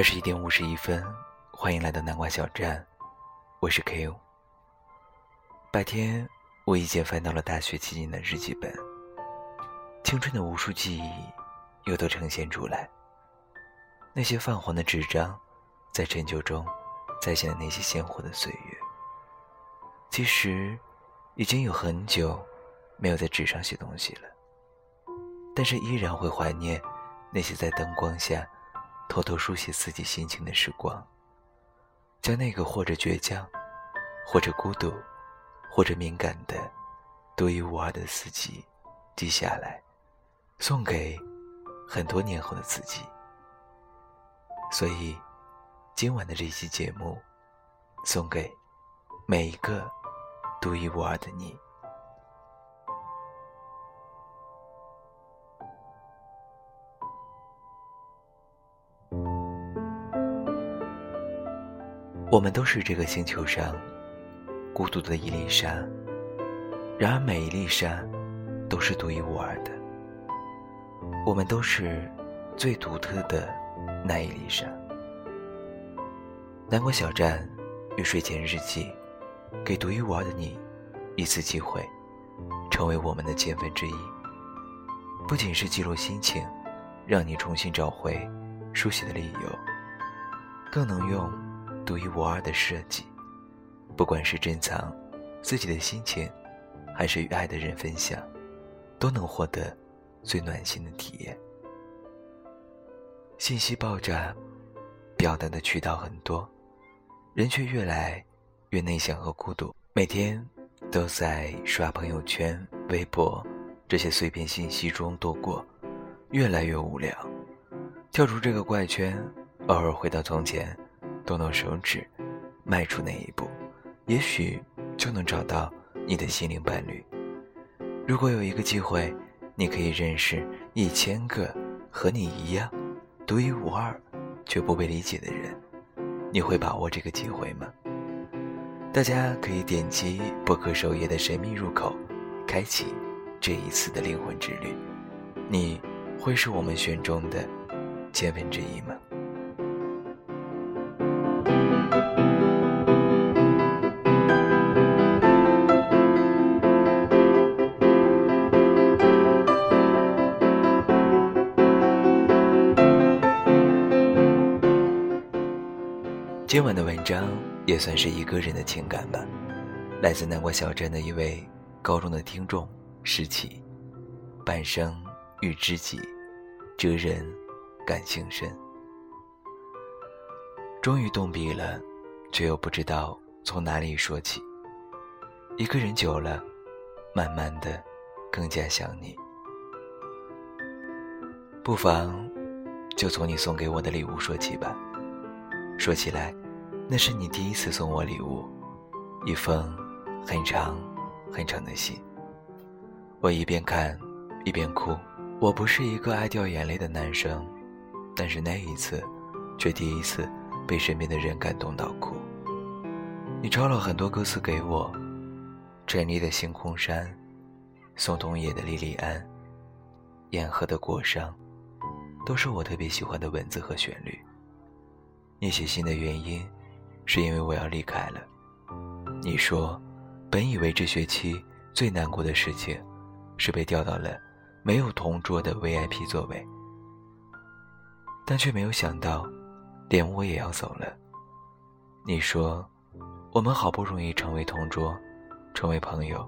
二十一点五十一分，欢迎来到南瓜小站，我是 K.O。白天，无意间翻到了大学期间的日记本，青春的无数记忆又都呈现出来。那些泛黄的纸张，在陈旧中再现了那些鲜活的岁月。其实，已经有很久没有在纸上写东西了，但是依然会怀念那些在灯光下。偷偷书写自己心情的时光，将那个或者倔强，或者孤独，或者敏感的独一无二的自己记下来，送给很多年后的自己。所以，今晚的这期节目，送给每一个独一无二的你。我们都是这个星球上孤独的一粒沙，然而每一粒沙都是独一无二的。我们都是最独特的那一粒沙。南国小站与睡前日记，给独一无二的你一次机会，成为我们的千分之一。不仅是记录心情，让你重新找回书写的理由，更能用。独一无二的设计，不管是珍藏自己的心情，还是与爱的人分享，都能获得最暖心的体验。信息爆炸，表达的渠道很多，人却越来越内向和孤独，每天都在刷朋友圈、微博这些碎片信息中度过，越来越无聊。跳出这个怪圈，偶尔回到从前。动动手指，迈出那一步，也许就能找到你的心灵伴侣。如果有一个机会，你可以认识一千个和你一样独一无二却不被理解的人，你会把握这个机会吗？大家可以点击博客首页的神秘入口，开启这一次的灵魂之旅。你会是我们选中的千分之一吗？今晚的文章也算是一个人的情感吧，来自南瓜小镇的一位高中的听众石启，半生遇知己，哲人感情深。终于动笔了，却又不知道从哪里说起。一个人久了，慢慢的更加想你。不妨就从你送给我的礼物说起吧。说起来。那是你第一次送我礼物，一封很长很长的信。我一边看一边哭。我不是一个爱掉眼泪的男生，但是那一次，却第一次被身边的人感动到哭。你抄了很多歌词给我，陈丽的《星空山》，宋冬野的《莉莉安》，沿河的果伤，都是我特别喜欢的文字和旋律。你写信的原因。是因为我要离开了。你说，本以为这学期最难过的事情，是被调到了没有同桌的 VIP 座位，但却没有想到，连我也要走了。你说，我们好不容易成为同桌，成为朋友，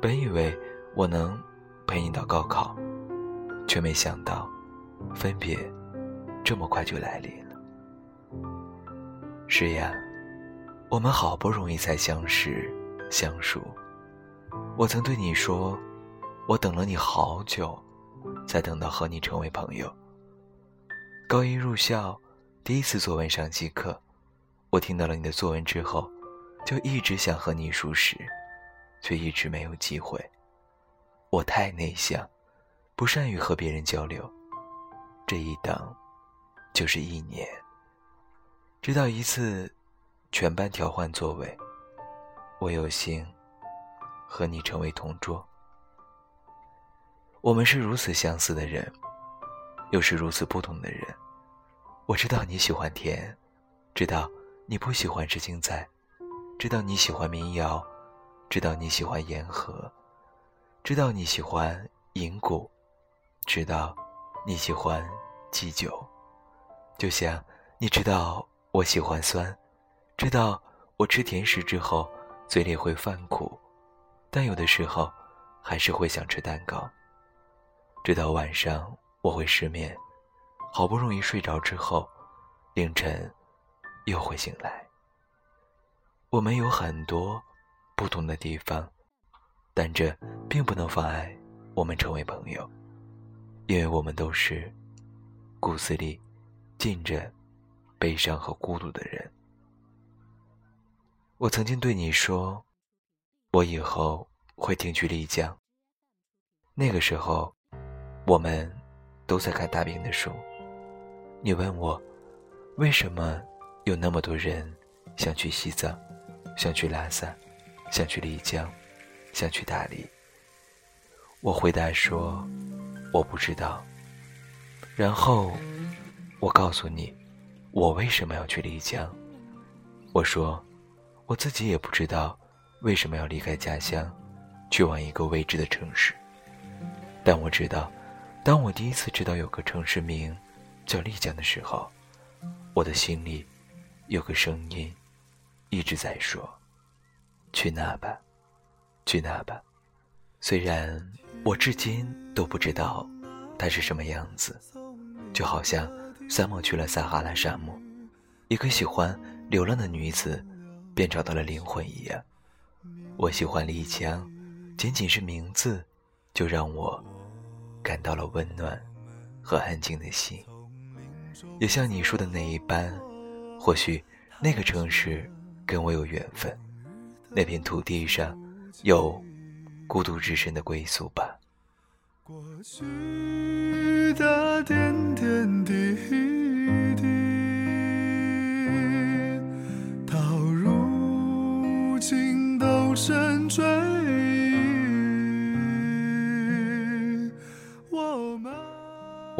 本以为我能陪你到高考，却没想到，分别这么快就来临。是呀，我们好不容易才相识相熟。我曾对你说，我等了你好久，才等到和你成为朋友。高一入校，第一次作文上机课，我听到了你的作文之后，就一直想和你熟识，却一直没有机会。我太内向，不善于和别人交流，这一等，就是一年。直到一次，全班调换座位，我有幸和你成为同桌。我们是如此相似的人，又是如此不同的人。我知道你喜欢甜，知道你不喜欢吃青菜，知道你喜欢民谣，知道你喜欢言和，知道你喜欢银谷，知道你喜欢祭酒，就像你知道我喜欢酸，知道我吃甜食之后嘴里会犯苦，但有的时候还是会想吃蛋糕。知道晚上我会失眠。好不容易睡着之后，凌晨又会醒来。我们有很多不同的地方，但这并不能妨碍我们成为朋友，因为我们都是骨子里浸着悲伤和孤独的人。我曾经对你说，我以后会定居丽江。那个时候，我们都在看大兵的书。你问我，为什么有那么多人想去西藏，想去拉萨，想去丽江，想去大理？我回答说，我不知道。然后，我告诉你，我为什么要去丽江。我说，我自己也不知道为什么要离开家乡，去往一个未知的城市。但我知道，当我第一次知道有个城市名。叫丽江的时候，我的心里有个声音一直在说：“去那吧，去那吧。”虽然我至今都不知道它是什么样子，就好像萨摩去了撒哈拉沙漠，一个喜欢流浪的女子便找到了灵魂一样。我喜欢丽江，仅仅是名字就让我感到了温暖和安静的心。也像你说的那一般，或许那个城市跟我有缘分，那片土地上有孤独之身的归宿吧。过去的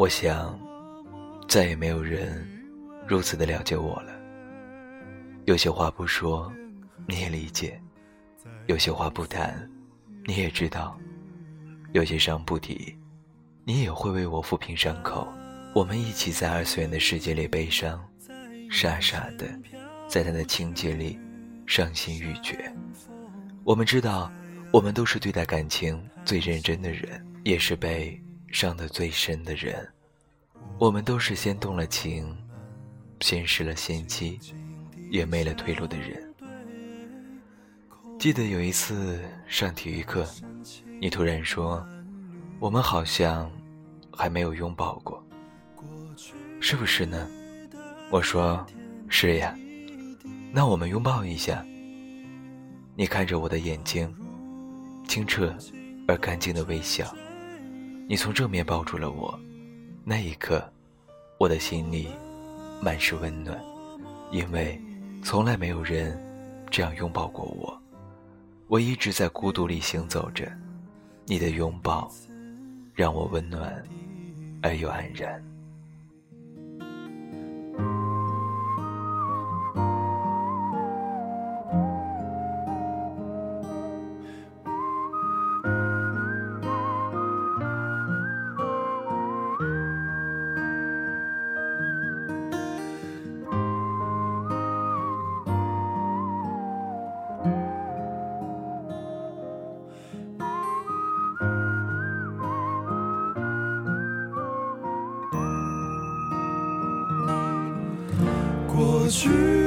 我想。再也没有人如此的了解我了。有些话不说，你也理解；有些话不谈，你也知道；有些伤不提，你也会为我抚平伤口。我们一起在二次元的世界里悲伤，傻傻的，在他的情节里伤心欲绝。我们知道，我们都是对待感情最认真的人，也是被伤得最深的人。我们都是先动了情，先失了先机，也没了退路的人。记得有一次上体育课，你突然说：“我们好像还没有拥抱过，是不是呢？”我说：“是呀。”那我们拥抱一下。你看着我的眼睛，清澈而干净的微笑，你从正面抱住了我。那一刻，我的心里满是温暖，因为从来没有人这样拥抱过我。我一直在孤独里行走着，你的拥抱让我温暖而又安然。过去。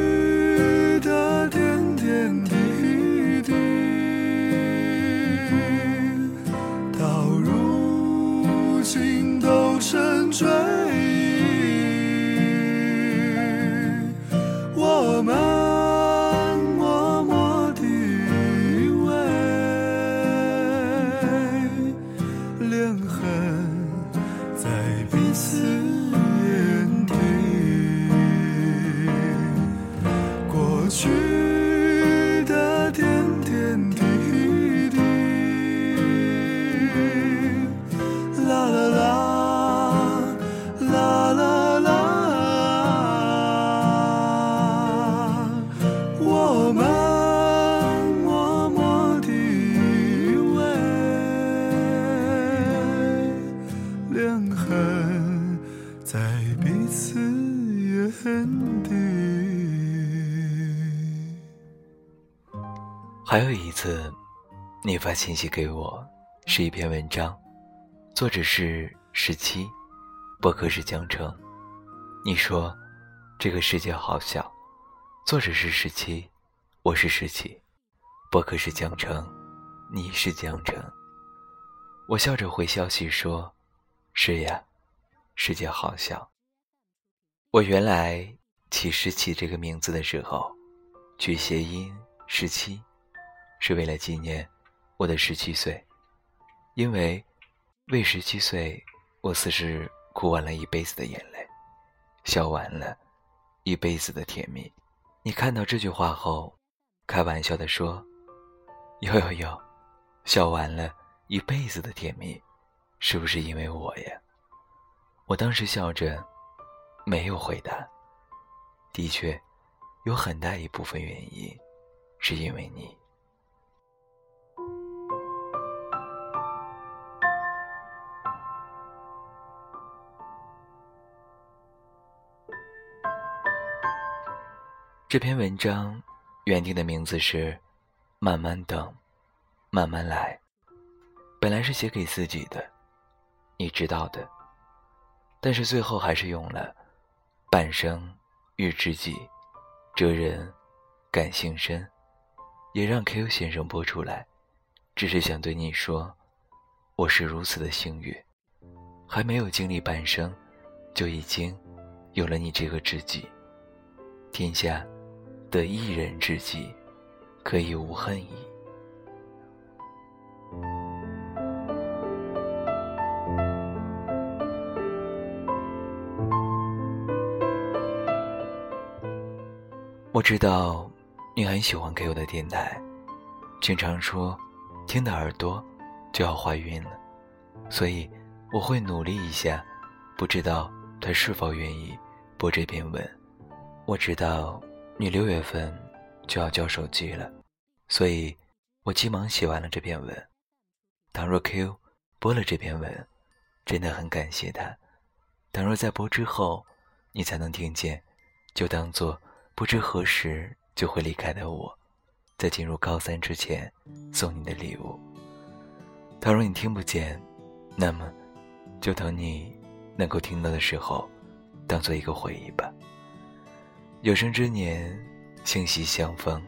还有一次，你发信息给我，是一篇文章，作者是十七，博客是江城。你说这个世界好小，作者是十七，我是十七，博客是江城，你是江城。我笑着回消息说：“是呀，世界好小。”我原来起十七这个名字的时候，取谐音十七，是为了纪念我的十七岁，因为为十七岁，我似是哭完了一辈子的眼泪，笑完了一辈子的甜蜜。你看到这句话后，开玩笑的说：“有有有，笑完了一辈子的甜蜜，是不是因为我呀？”我当时笑着。没有回答。的确，有很大一部分原因，是因为你。这篇文章原定的名字是《慢慢等，慢慢来》，本来是写给自己的，你知道的。但是最后还是用了。半生遇知己，哲人感性深，也让 Q 先生播出来，只是想对你说，我是如此的幸运，还没有经历半生，就已经有了你这个知己。天下得一人知己，可以无恨矣。我知道你很喜欢给我的电台，经常说听的耳朵就要怀孕了，所以我会努力一下。不知道他是否愿意播这篇文。我知道你六月份就要交手机了，所以我急忙写完了这篇文。倘若 Q 播了这篇文，真的很感谢他。倘若在播之后你才能听见，就当做。不知何时就会离开的我，在进入高三之前送你的礼物。倘若你听不见，那么就等你能够听到的时候，当做一个回忆吧。有生之年，相惜相逢，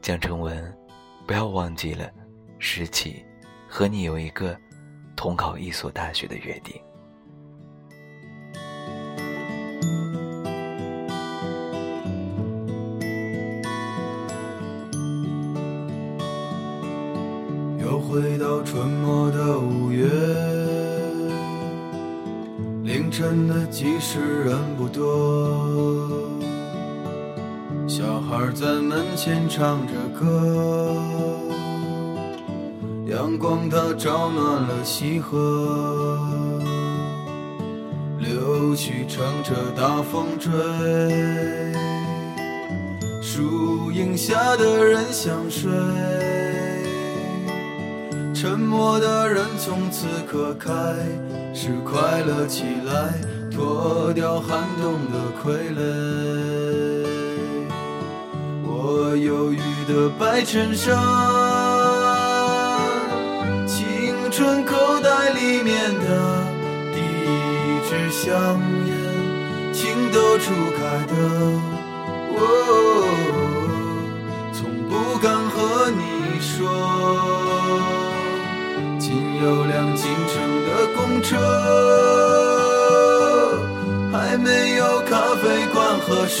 江成文，不要忘记了拾起和你有一个同考一所大学的约定。又回到春末的五月，凌晨的集市人不多，儿在门前唱着歌，阳光它照暖了溪河，柳絮乘着大风追，树荫下的人想睡。沉默的人从此刻开始快乐起来，脱掉寒冬的傀儡。忧郁的白衬衫，青春口袋里面的第一支香烟，情窦初开的我，从不敢和你说。仅有辆进城的公车，还没有咖啡馆和奢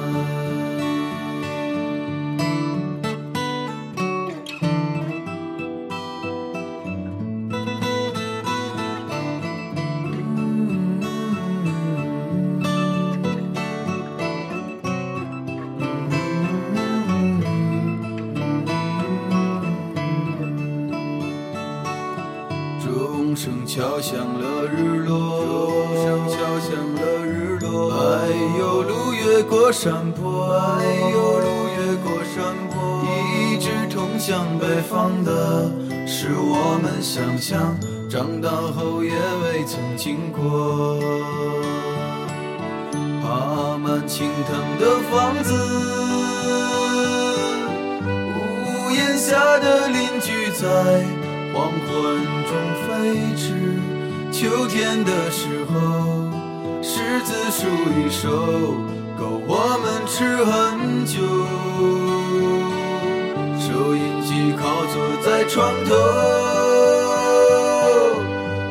山坡，哎有，路越过山坡。一直通向北方的，是我们想象长大后也未曾经过。爬满青藤的房子，屋檐下的邻居在黄昏中飞驰。秋天的时候，柿子树一熟，够我们吃很久。收音机靠坐在床头。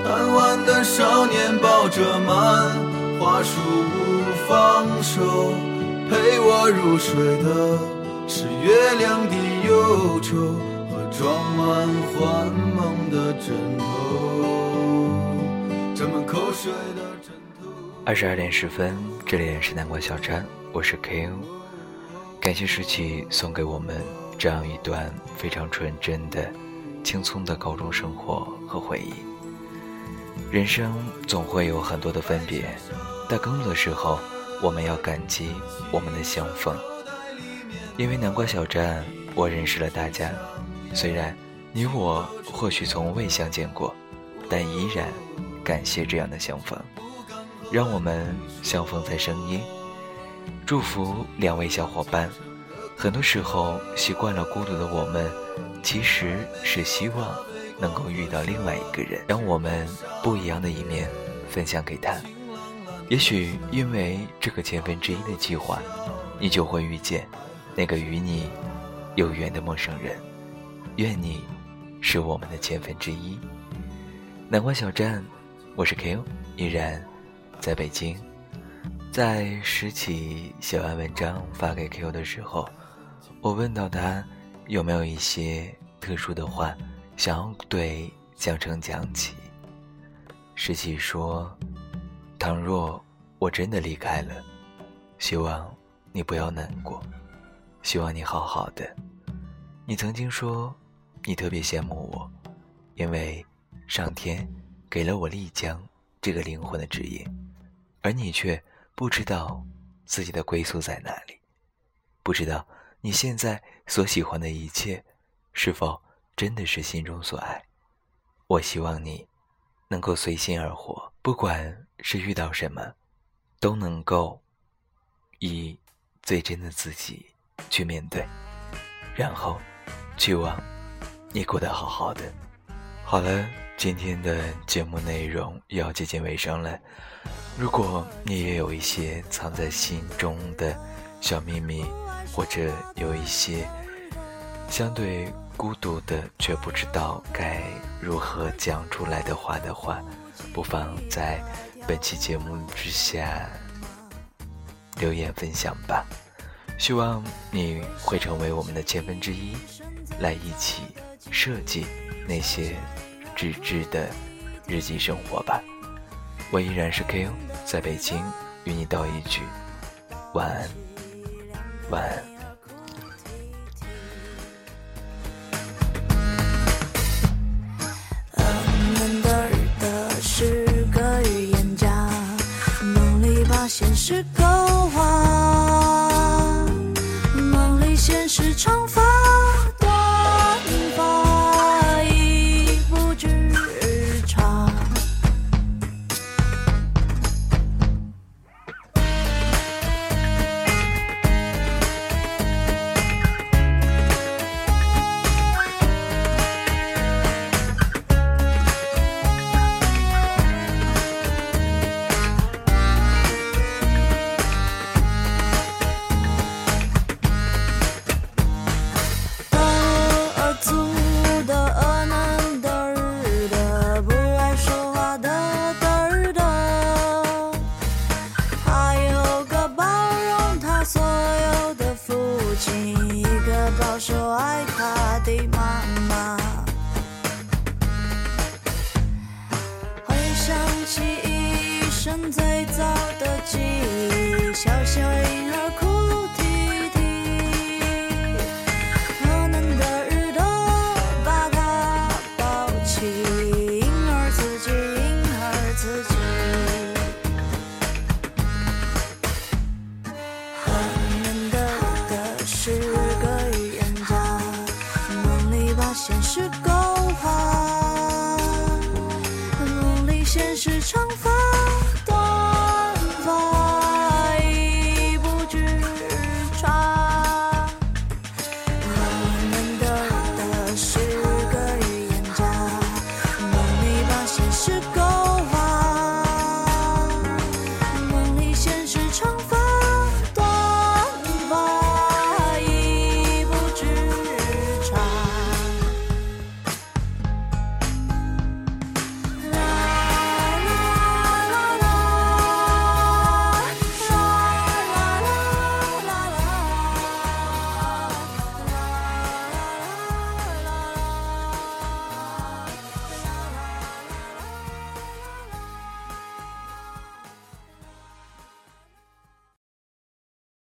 贪玩的少年抱着满花束不放手，陪我入睡的是月亮的忧愁和装满幻梦的枕头。沾满口水的枕头。二十二点十分，这里是南瓜小站，我是 K.O。感谢十七送给我们这样一段非常纯真的、轻松的高中生活和回忆。人生总会有很多的分别，但更多的时候，我们要感激我们的相逢。因为南瓜小站，我认识了大家。虽然你我或许从未相见过，但依然感谢这样的相逢，让我们相逢在声音。祝福两位小伙伴。很多时候，习惯了孤独的我们，其实是希望。能够遇到另外一个人，将我们不一样的一面分享给他。也许因为这个千分之一的计划，你就会遇见那个与你有缘的陌生人。愿你是我们的千分之一。南瓜小站，我是 Q，依然在北京。在拾起写完文章发给 Q 的时候，我问到他有没有一些特殊的话。想要对江城讲起，十七说：“倘若我真的离开了，希望你不要难过，希望你好好的。你曾经说，你特别羡慕我，因为上天给了我丽江这个灵魂的指引，而你却不知道自己的归宿在哪里，不知道你现在所喜欢的一切是否。”真的是心中所爱，我希望你能够随心而活，不管是遇到什么，都能够以最真的自己去面对，然后去望你过得好好的。好了，今天的节目内容要接近尾声了。如果你也有一些藏在心中的小秘密，或者有一些相对……孤独的，却不知道该如何讲出来的话的话，不妨在本期节目之下留言分享吧。希望你会成为我们的千分之一，来一起设计那些纸质的日记生活吧。我依然是 K.O 在北京与你道一句晚安，晚安。现